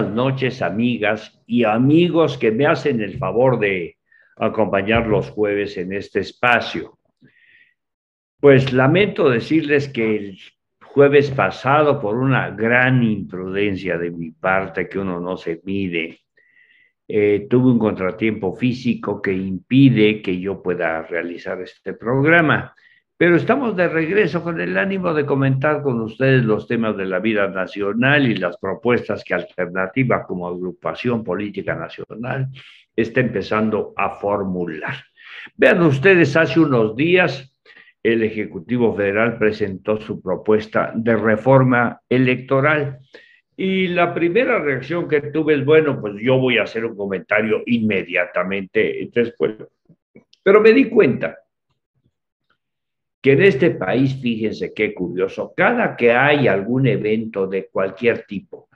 buenas noches, amigas y amigos que me hacen el favor de acompañar los jueves en este espacio. Pues lamento decirles que el jueves pasado, por una gran imprudencia de mi parte que uno no se mide, eh, tuve un contratiempo físico que impide que yo pueda realizar este programa. Pero estamos de regreso con el ánimo de comentar con ustedes los temas de la vida nacional y las propuestas que Alternativa como agrupación política nacional está empezando a formular. Vean ustedes, hace unos días el Ejecutivo Federal presentó su propuesta de reforma electoral. Y la primera reacción que tuve es, bueno, pues yo voy a hacer un comentario inmediatamente después. Pero me di cuenta que en este país, fíjense qué curioso, cada que hay algún evento de cualquier tipo,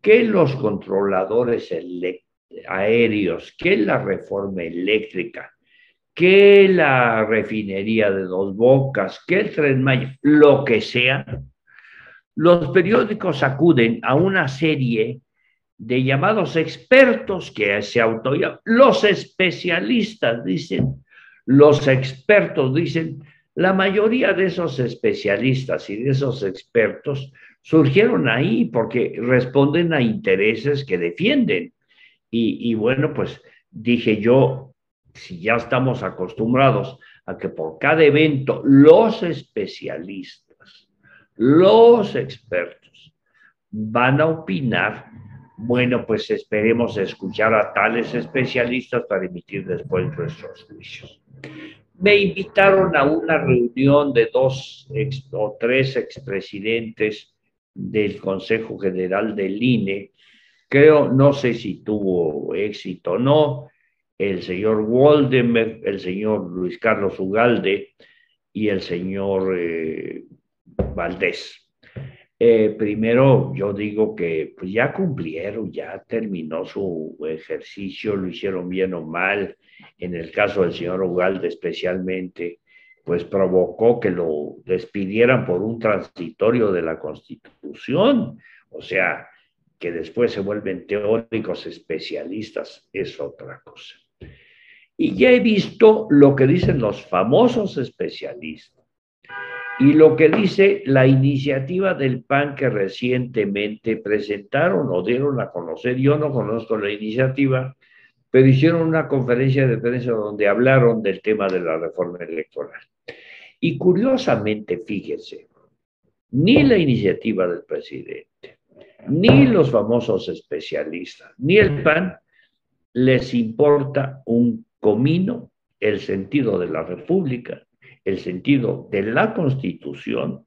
que los controladores aéreos, que la reforma eléctrica, que la refinería de dos bocas, que el tren Maya, lo que sea, los periódicos acuden a una serie de llamados expertos que se autorizan, los especialistas dicen, los expertos dicen, la mayoría de esos especialistas y de esos expertos surgieron ahí porque responden a intereses que defienden. Y, bueno, pues dije yo, si ya estamos acostumbrados a que por cada evento los especialistas, los expertos van a opinar, bueno, pues esperemos escuchar a tales especialistas para emitir después nuestros juicios me invitaron a una reunión de dos o tres expresidentes del Consejo General del INE. Creo, no sé si tuvo éxito o no, el señor Waldemer, el señor Luis Carlos Ugalde y el señor eh, Valdés. Eh, primero, yo digo que pues ya cumplieron, ya terminó su ejercicio, lo hicieron bien o mal. En el caso del señor Ugalde especialmente, pues provocó que lo despidieran por un transitorio de la Constitución. O sea, que después se vuelven teóricos especialistas, es otra cosa. Y ya he visto lo que dicen los famosos especialistas y lo que dice la iniciativa del PAN que recientemente presentaron o dieron a conocer, yo no conozco la iniciativa, pero hicieron una conferencia de prensa donde hablaron del tema de la reforma electoral. Y curiosamente, fíjense, ni la iniciativa del presidente, ni los famosos especialistas, ni el PAN les importa un comino el sentido de la república el sentido de la Constitución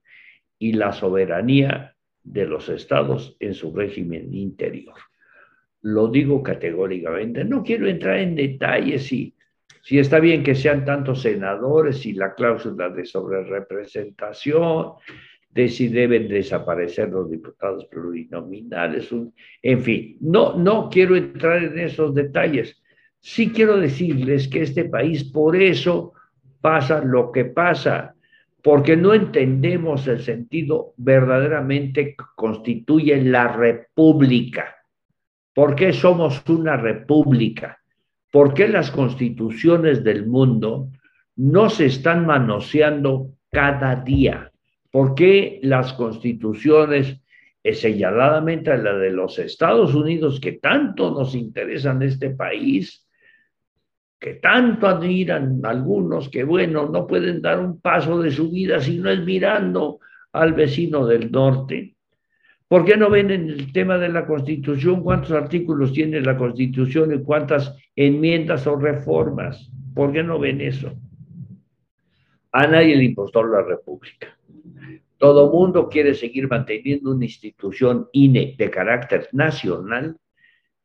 y la soberanía de los estados en su régimen interior. Lo digo categóricamente, no quiero entrar en detalles si, si está bien que sean tantos senadores y la cláusula de sobrerepresentación, de si deben desaparecer los diputados plurinominales, en fin, no, no quiero entrar en esos detalles. Sí quiero decirles que este país por eso pasa lo que pasa, porque no entendemos el sentido verdaderamente que constituye la república. ¿Por qué somos una república? ¿Por qué las constituciones del mundo no se están manoseando cada día? ¿Por qué las constituciones, señaladamente la de los Estados Unidos, que tanto nos interesan en este país, que tanto admiran algunos que, bueno, no pueden dar un paso de su vida si no es mirando al vecino del norte. ¿Por qué no ven en el tema de la Constitución cuántos artículos tiene la Constitución y cuántas enmiendas o reformas? ¿Por qué no ven eso? A nadie le importó la República. Todo mundo quiere seguir manteniendo una institución INE de carácter nacional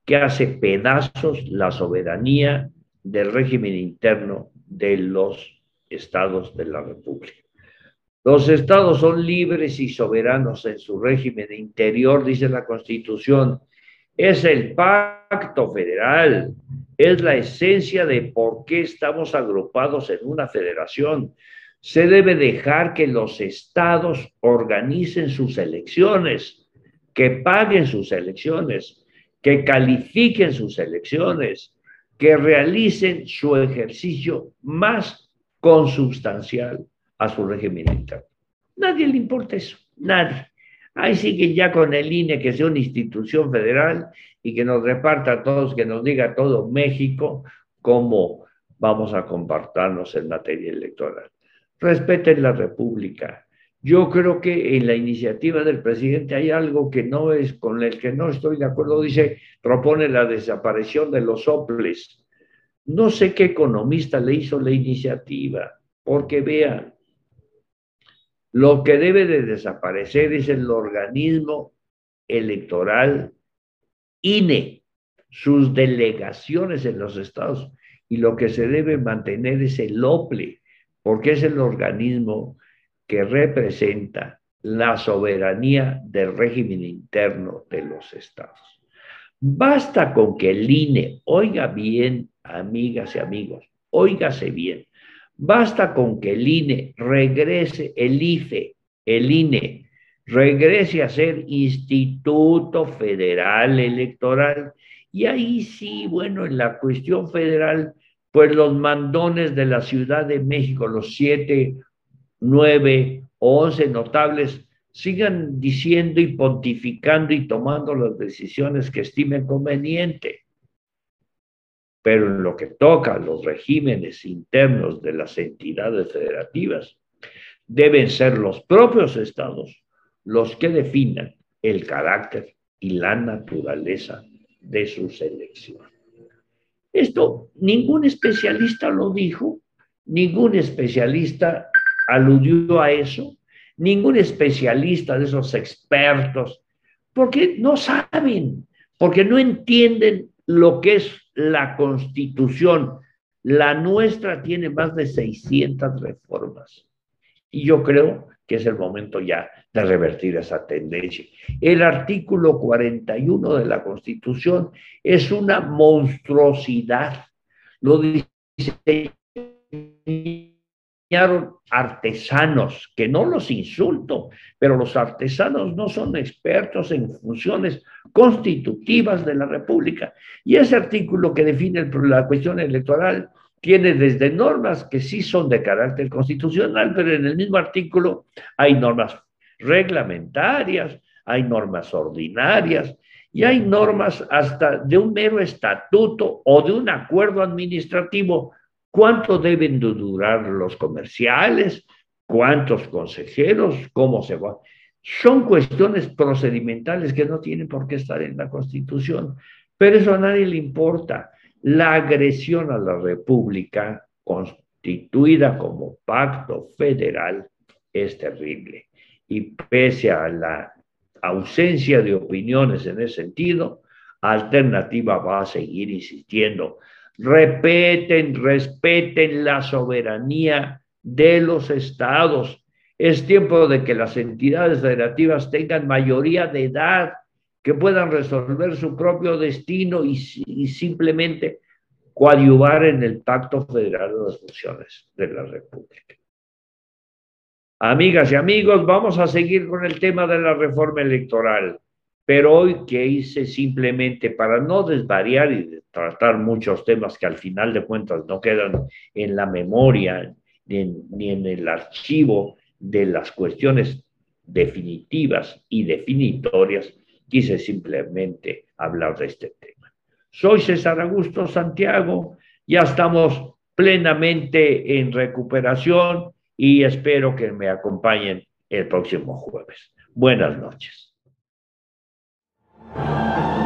que hace pedazos la soberanía del régimen interno de los estados de la República. Los estados son libres y soberanos en su régimen interior, dice la Constitución. Es el pacto federal, es la esencia de por qué estamos agrupados en una federación. Se debe dejar que los estados organicen sus elecciones, que paguen sus elecciones, que califiquen sus elecciones, que realicen su ejercicio más consubstancial a su régimen interno. Nadie le importa eso, nadie. Ahí sigue ya con el INE, que sea una institución federal y que nos reparta a todos, que nos diga todo México cómo vamos a compartirnos en materia electoral. Respeten la República. Yo creo que en la iniciativa del presidente hay algo que no es con el que no estoy de acuerdo. Dice, propone la desaparición de los soples. No sé qué economista le hizo la iniciativa, porque vean, lo que debe de desaparecer es el organismo electoral INE, sus delegaciones en los estados, y lo que se debe mantener es el OPLE, porque es el organismo que representa la soberanía del régimen interno de los estados. Basta con que el INE, oiga bien, amigas y amigos, óigase bien, Basta con que el INE regrese, el IFE, el INE, regrese a ser Instituto Federal Electoral. Y ahí sí, bueno, en la cuestión federal, pues los mandones de la Ciudad de México, los siete, nueve o once notables, sigan diciendo y pontificando y tomando las decisiones que estimen conveniente. Pero en lo que toca a los regímenes internos de las entidades federativas, deben ser los propios estados los que definan el carácter y la naturaleza de su selección. Esto ningún especialista lo dijo, ningún especialista aludió a eso, ningún especialista de esos expertos, porque no saben, porque no entienden lo que es la constitución. La nuestra tiene más de 600 reformas. Y yo creo que es el momento ya de revertir esa tendencia. El artículo 41 de la Constitución es una monstruosidad. Lo dice artesanos, que no los insulto, pero los artesanos no son expertos en funciones constitutivas de la República. Y ese artículo que define la cuestión electoral tiene desde normas que sí son de carácter constitucional, pero en el mismo artículo hay normas reglamentarias, hay normas ordinarias y hay normas hasta de un mero estatuto o de un acuerdo administrativo cuánto deben durar los comerciales, cuántos consejeros, cómo se va. Son cuestiones procedimentales que no tienen por qué estar en la Constitución, pero eso a nadie le importa. La agresión a la República constituida como pacto federal es terrible. Y pese a la ausencia de opiniones en ese sentido, Alternativa va a seguir insistiendo Repeten, respeten la soberanía de los estados. Es tiempo de que las entidades federativas tengan mayoría de edad, que puedan resolver su propio destino y, simplemente coadyuvar en el pacto federal de las funciones de la República. Amigas y amigos, vamos a seguir con el tema de la reforma electoral. Pero hoy que hice simplemente para no desvariar y tratar muchos temas que al final de cuentas no quedan en la memoria ni en, el archivo de las cuestiones definitivas y definitorias, quise simplemente hablar de este tema. Soy César Augusto Santiago, ya estamos plenamente en recuperación y espero que me acompañen el próximo jueves. Buenas noches. Thank you.